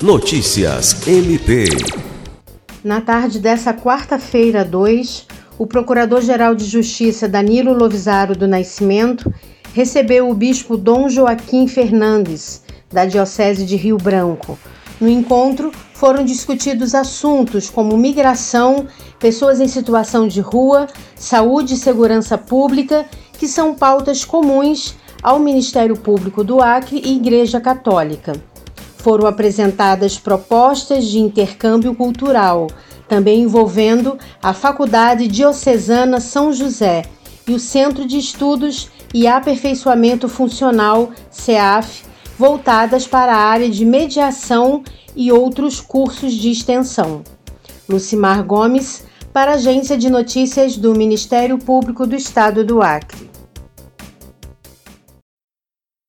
Notícias MP. Na tarde dessa quarta-feira, 2, o Procurador-Geral de Justiça Danilo Lovisaro do Nascimento recebeu o bispo Dom Joaquim Fernandes, da Diocese de Rio Branco. No encontro, foram discutidos assuntos como migração, pessoas em situação de rua, saúde e segurança pública, que são pautas comuns ao Ministério Público do Acre e Igreja Católica. Foram apresentadas propostas de intercâmbio cultural, também envolvendo a Faculdade Diocesana São José e o Centro de Estudos e Aperfeiçoamento Funcional, CEAF, voltadas para a área de mediação e outros cursos de extensão. Lucimar Gomes, para a Agência de Notícias do Ministério Público do Estado do Acre.